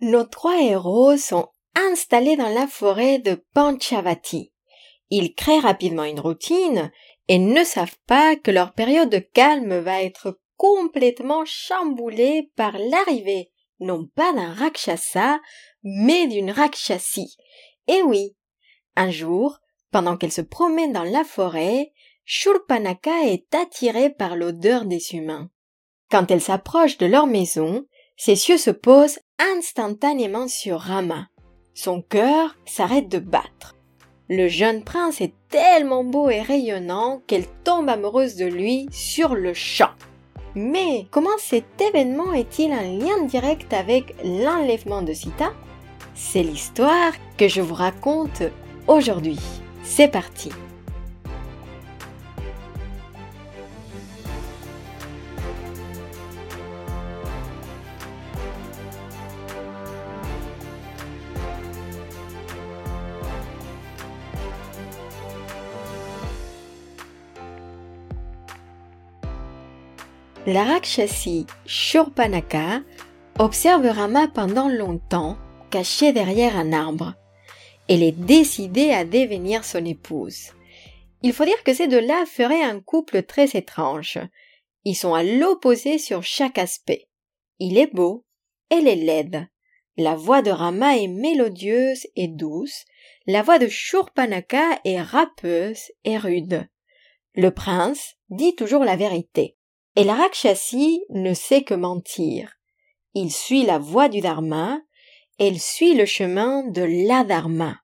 Nos trois héros sont installés dans la forêt de Panchavati. Ils créent rapidement une routine et ne savent pas que leur période de calme va être complètement chamboulée par l'arrivée non pas d'un Rakshasa, mais d'une Rakshasi. Et oui, un jour, pendant qu'elle se promène dans la forêt, Shurpanaka est attirée par l'odeur des humains. Quand elle s'approche de leur maison, ses yeux se posent instantanément sur Rama. Son cœur s'arrête de battre. Le jeune prince est tellement beau et rayonnant qu'elle tombe amoureuse de lui sur le champ. Mais comment cet événement est-il un lien direct avec l'enlèvement de Sita? C'est l'histoire que je vous raconte aujourd'hui. C'est parti La Rakshasi Shurpanaka observe Rama pendant longtemps, caché derrière un arbre. Elle est décidée à devenir son épouse. Il faut dire que ces deux-là feraient un couple très étrange. Ils sont à l'opposé sur chaque aspect. Il est beau, elle est laide. La voix de Rama est mélodieuse et douce, la voix de Shurpanaka est râpeuse et rude. Le prince dit toujours la vérité. Et la Rakshasi ne sait que mentir. Il suit la voie du Dharma, elle suit le chemin de l'Adharma.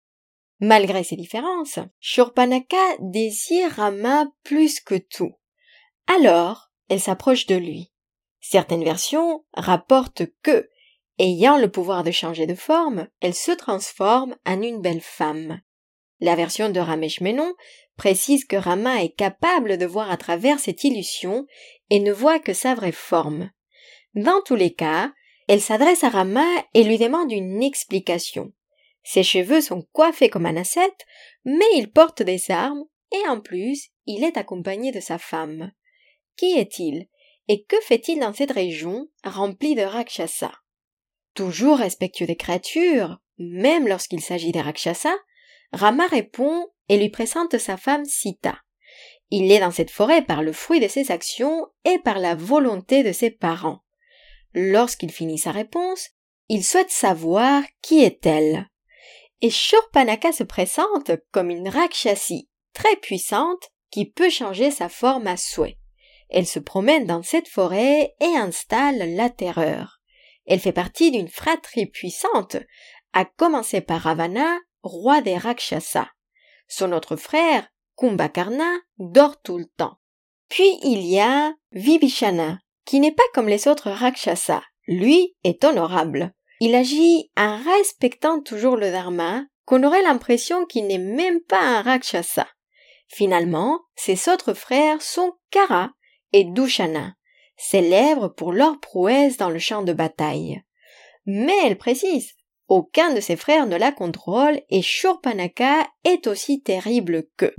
Malgré ces différences, Shurpanaka désire Rama plus que tout. Alors, elle s'approche de lui. Certaines versions rapportent que, ayant le pouvoir de changer de forme, elle se transforme en une belle femme. La version de Ramesh Menon précise que Rama est capable de voir à travers cette illusion et ne voit que sa vraie forme. Dans tous les cas, elle s'adresse à Rama et lui demande une explication. Ses cheveux sont coiffés comme un ascète, mais il porte des armes et en plus, il est accompagné de sa femme. Qui est-il et que fait-il dans cette région remplie de Rakshasa? Toujours respectueux des créatures, même lorsqu'il s'agit des Rakshasa, Rama répond et lui présente sa femme Sita. Il est dans cette forêt par le fruit de ses actions et par la volonté de ses parents. Lorsqu'il finit sa réponse, il souhaite savoir qui est-elle. Et Shurpanaka se présente comme une Rakshasi très puissante qui peut changer sa forme à souhait. Elle se promène dans cette forêt et installe la terreur. Elle fait partie d'une fratrie puissante, à commencer par Ravana, roi des Rakshasas. Son autre frère, Kumbhakarna, dort tout le temps. Puis il y a Vibhishana, qui n'est pas comme les autres Rakshasas. Lui est honorable. Il agit en respectant toujours le Dharma, qu'on aurait l'impression qu'il n'est même pas un Rakshasa. Finalement, ses autres frères sont Kara et Dushana, célèbres pour leur prouesse dans le champ de bataille. Mais elle précise aucun de ses frères ne la contrôle et Shurpanaka est aussi terrible qu'eux.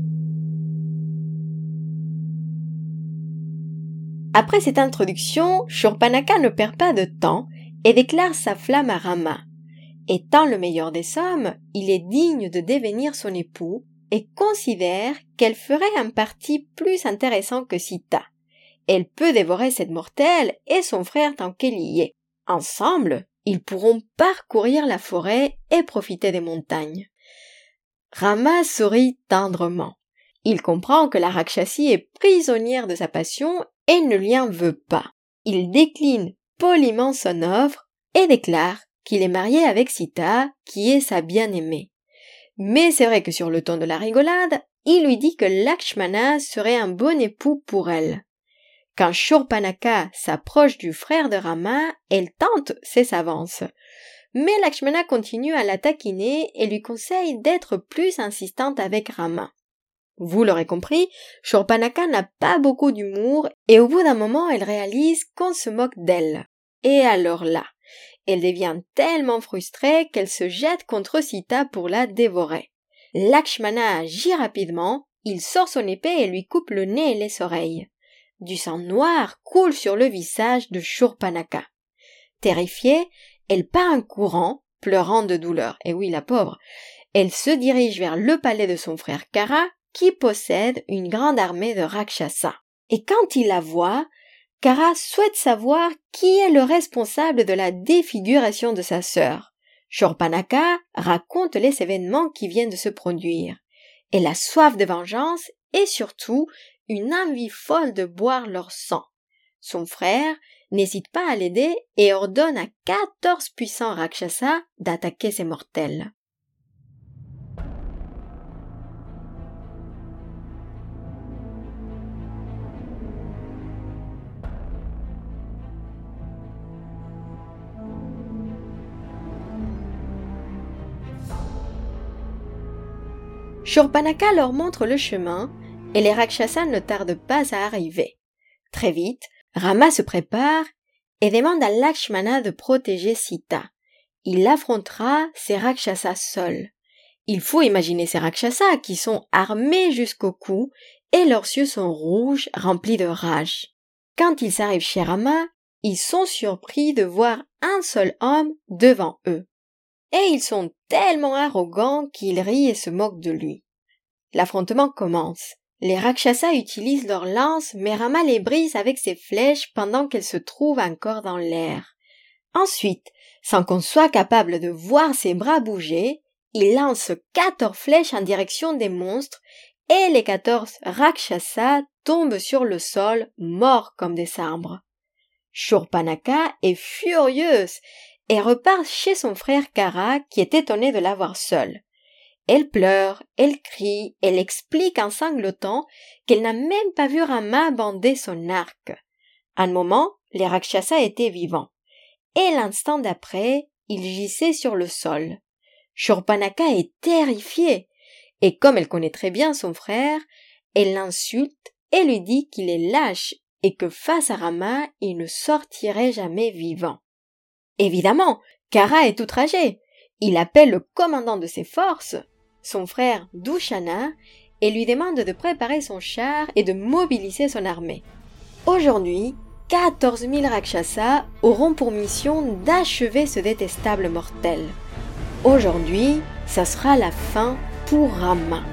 Après cette introduction, Shurpanaka ne perd pas de temps et déclare sa flamme à Rama. Étant le meilleur des hommes, il est digne de devenir son époux et considère qu'elle ferait un parti plus intéressant que Sita. Elle peut dévorer cette mortelle et son frère tant qu'elle y est. Ensemble, ils pourront parcourir la forêt et profiter des montagnes. Rama sourit tendrement. Il comprend que la Rakshasi est prisonnière de sa passion et ne lui en veut pas. Il décline poliment son offre et déclare qu'il est marié avec Sita, qui est sa bien-aimée. Mais c'est vrai que sur le ton de la rigolade, il lui dit que Lakshmana serait un bon époux pour elle. Quand Shurpanaka s'approche du frère de Rama, elle tente ses avances. Mais Lakshmana continue à la taquiner et lui conseille d'être plus insistante avec Rama. Vous l'aurez compris, Shurpanaka n'a pas beaucoup d'humour et au bout d'un moment elle réalise qu'on se moque d'elle. Et alors là, elle devient tellement frustrée qu'elle se jette contre Sita pour la dévorer. Lakshmana agit rapidement, il sort son épée et lui coupe le nez et les oreilles. Du sang noir coule sur le visage de Shurpanaka. Terrifiée, elle part en courant, pleurant de douleur. Et oui, la pauvre. Elle se dirige vers le palais de son frère Kara, qui possède une grande armée de Rakshasa. Et quand il la voit, Kara souhaite savoir qui est le responsable de la défiguration de sa sœur. Shorpanaka raconte les événements qui viennent de se produire. Elle a soif de vengeance et surtout une envie folle de boire leur sang. Son frère n'hésite pas à l'aider et ordonne à quatorze puissants Rakshasa d'attaquer ses mortels. Shurpanaka leur montre le chemin et les Rakshasas ne tardent pas à arriver. Très vite, Rama se prépare et demande à Lakshmana de protéger Sita. Il affrontera ces Rakshasas seuls. Il faut imaginer ces Rakshasas qui sont armés jusqu'au cou et leurs yeux sont rouges, remplis de rage. Quand ils arrivent chez Rama, ils sont surpris de voir un seul homme devant eux et ils sont tellement arrogants qu'ils rient et se moquent de lui. L'affrontement commence. Les Rakshasas utilisent leurs lances, mais Rama les brise avec ses flèches pendant qu'elles se trouvent encore dans l'air. Ensuite, sans qu'on soit capable de voir ses bras bouger, il lance quatorze flèches en direction des monstres et les quatorze Rakshasas tombent sur le sol, morts comme des sabres. Shurpanaka est furieuse et repart chez son frère Kara qui est étonné de la voir seule. Elle pleure, elle crie, elle explique en sanglotant qu'elle n'a même pas vu Rama bander son arc. Un moment, les Rakshasas étaient vivants. Et l'instant d'après, ils gissaient sur le sol. Shurpanaka est terrifiée. Et comme elle connaît très bien son frère, elle l'insulte et lui dit qu'il est lâche et que face à Rama, il ne sortirait jamais vivant. Évidemment, Kara est outragé. Il appelle le commandant de ses forces, son frère Dushana, et lui demande de préparer son char et de mobiliser son armée. Aujourd'hui, 14 000 Rakshasas auront pour mission d'achever ce détestable mortel. Aujourd'hui, ça sera la fin pour Rama.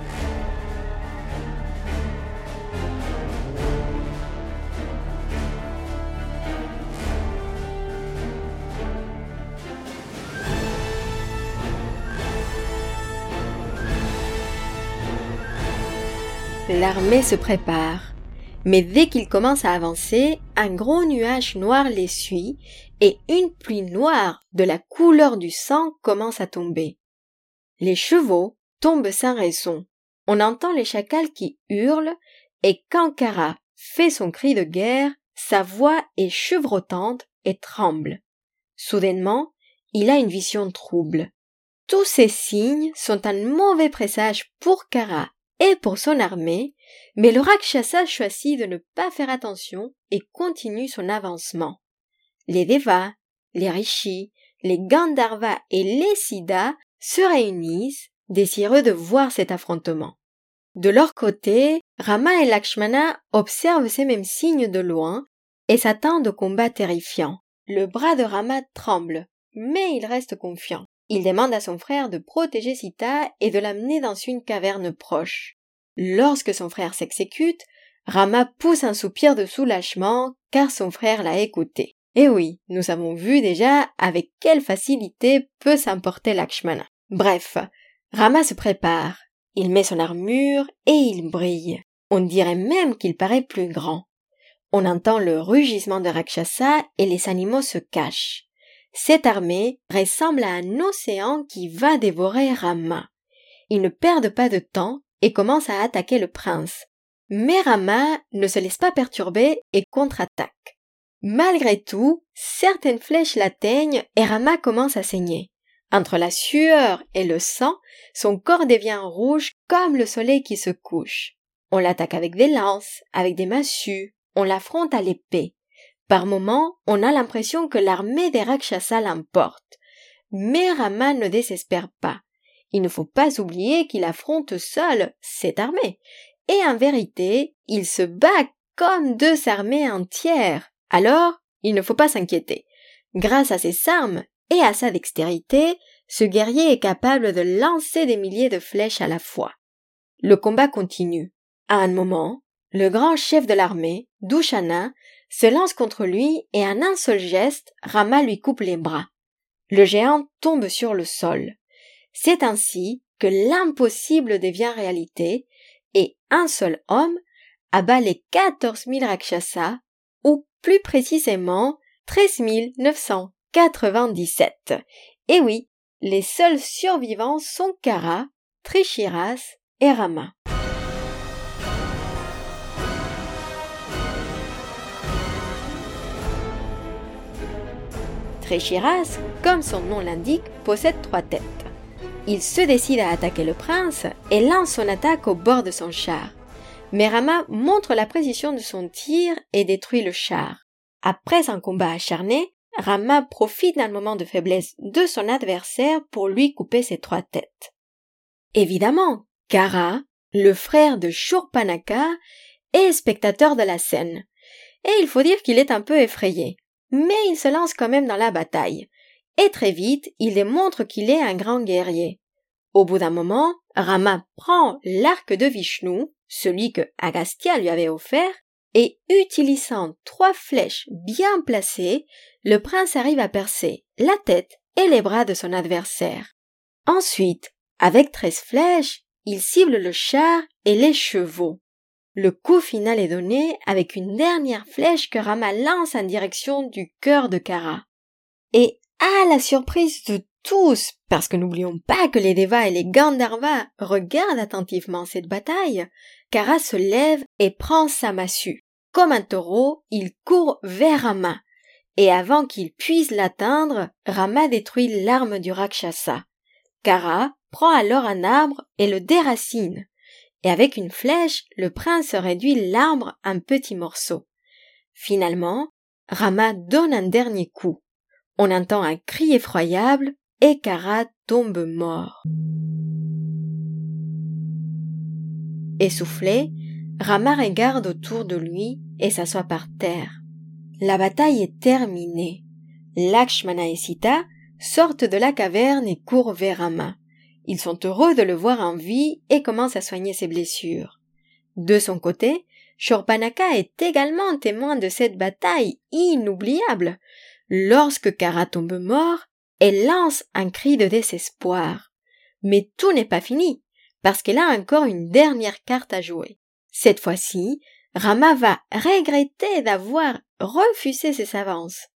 L'armée se prépare. Mais dès qu'il commence à avancer, un gros nuage noir les suit et une pluie noire de la couleur du sang commence à tomber. Les chevaux tombent sans raison. On entend les chacals qui hurlent et quand Kara fait son cri de guerre, sa voix est chevrotante et tremble. Soudainement, il a une vision trouble. Tous ces signes sont un mauvais présage pour Kara et pour son armée, mais le Rakshasa choisit de ne pas faire attention et continue son avancement. Les Devas, les Rishis, les Gandharvas et les Siddhas se réunissent, désireux de voir cet affrontement. De leur côté, Rama et Lakshmana observent ces mêmes signes de loin et s'attendent au combat terrifiant. Le bras de Rama tremble, mais il reste confiant. Il demande à son frère de protéger Sita et de l'amener dans une caverne proche. Lorsque son frère s'exécute, Rama pousse un soupir de soulagement car son frère l'a écouté. Et oui, nous avons vu déjà avec quelle facilité peut s'emporter Lakshmana. Bref, Rama se prépare. Il met son armure et il brille. On dirait même qu'il paraît plus grand. On entend le rugissement de Rakshasa et les animaux se cachent. Cette armée ressemble à un océan qui va dévorer Rama. Ils ne perdent pas de temps et commencent à attaquer le prince. Mais Rama ne se laisse pas perturber et contre-attaque. Malgré tout, certaines flèches l'atteignent et Rama commence à saigner. Entre la sueur et le sang, son corps devient rouge comme le soleil qui se couche. On l'attaque avec des lances, avec des massues, on l'affronte à l'épée. Par moments, on a l'impression que l'armée des Rakshasas l'emporte. Mais Rama ne désespère pas. Il ne faut pas oublier qu'il affronte seul cette armée. Et en vérité, il se bat comme deux armées entières. Alors, il ne faut pas s'inquiéter. Grâce à ses armes, et à sa dextérité, ce guerrier est capable de lancer des milliers de flèches à la fois. Le combat continue. À un moment, le grand chef de l'armée, Dushana, se lance contre lui et en un seul geste, Rama lui coupe les bras. Le géant tombe sur le sol. C'est ainsi que l'impossible devient réalité et un seul homme abat les quatorze mille Rakshasas, ou plus précisément treize neuf cent quatre-vingt-dix-sept. Et oui, les seuls survivants sont Kara, Trishiras et Rama. Trishiras, comme son nom l'indique, possède trois têtes. Il se décide à attaquer le prince et lance son attaque au bord de son char. Mais Rama montre la précision de son tir et détruit le char. Après un combat acharné, Rama profite d'un moment de faiblesse de son adversaire pour lui couper ses trois têtes. Évidemment, Kara, le frère de Shurpanaka, est spectateur de la scène. Et il faut dire qu'il est un peu effrayé. Mais il se lance quand même dans la bataille. Et très vite, il démontre qu'il est un grand guerrier. Au bout d'un moment, Rama prend l'arc de Vishnu, celui que Agastya lui avait offert, et utilisant trois flèches bien placées, le prince arrive à percer la tête et les bras de son adversaire. Ensuite, avec treize flèches, il cible le char et les chevaux. Le coup final est donné avec une dernière flèche que Rama lance en direction du cœur de Kara. Et à la surprise de tous, parce que n'oublions pas que les Devas et les Gandharvas regardent attentivement cette bataille, Kara se lève et prend sa massue. Comme un taureau, il court vers Rama. Et avant qu'il puisse l'atteindre, Rama détruit l'arme du Rakshasa. Kara prend alors un arbre et le déracine. Et avec une flèche, le prince réduit l'arbre en petits morceaux. Finalement, Rama donne un dernier coup. On entend un cri effroyable et Kara tombe mort. Essoufflé, Rama regarde autour de lui et s'assoit par terre. La bataille est terminée. Lakshmana et Sita sortent de la caverne et courent vers Rama. Ils sont heureux de le voir en vie et commencent à soigner ses blessures. De son côté, Shorpanaka est également témoin de cette bataille inoubliable. Lorsque Kara tombe mort, elle lance un cri de désespoir. Mais tout n'est pas fini, parce qu'elle a encore une dernière carte à jouer. Cette fois-ci, Rama va regretter d'avoir refusé ses avances.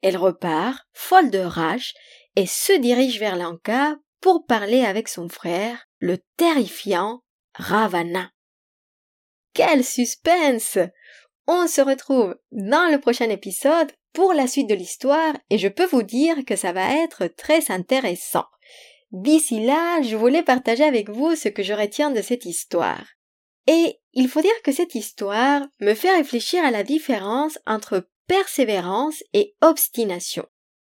Elle repart, folle de rage, et se dirige vers Lanka pour parler avec son frère, le terrifiant Ravana. Quel suspense! On se retrouve dans le prochain épisode pour la suite de l'histoire et je peux vous dire que ça va être très intéressant. D'ici là, je voulais partager avec vous ce que je retiens de cette histoire. Et il faut dire que cette histoire me fait réfléchir à la différence entre persévérance et obstination.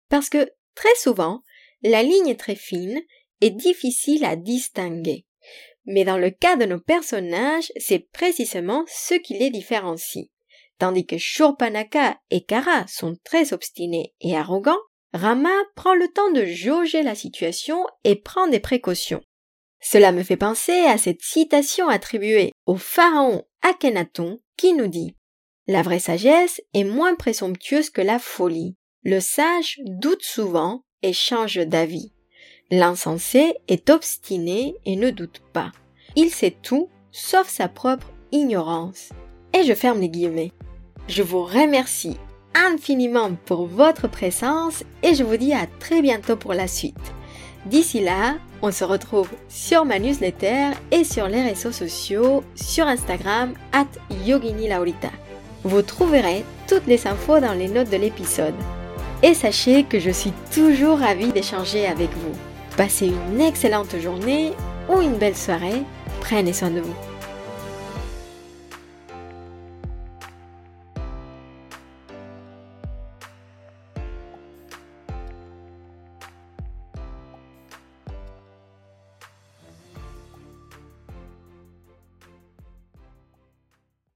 Parce que très souvent, la ligne est très fine et difficile à distinguer. Mais dans le cas de nos personnages, c'est précisément ce qui les différencie. Tandis que Shurpanaka et Kara sont très obstinés et arrogants, Rama prend le temps de jauger la situation et prend des précautions. Cela me fait penser à cette citation attribuée au pharaon Akhenaton qui nous dit La vraie sagesse est moins présomptueuse que la folie. Le sage doute souvent et change d'avis. L'insensé est obstiné et ne doute pas. Il sait tout sauf sa propre ignorance. Et je ferme les guillemets. Je vous remercie infiniment pour votre présence et je vous dis à très bientôt pour la suite. D'ici là, on se retrouve sur ma newsletter et sur les réseaux sociaux, sur Instagram, at Yogini Vous trouverez toutes les infos dans les notes de l'épisode. Et sachez que je suis toujours ravie d'échanger avec vous. Passez une excellente journée ou une belle soirée. Prenez soin de vous.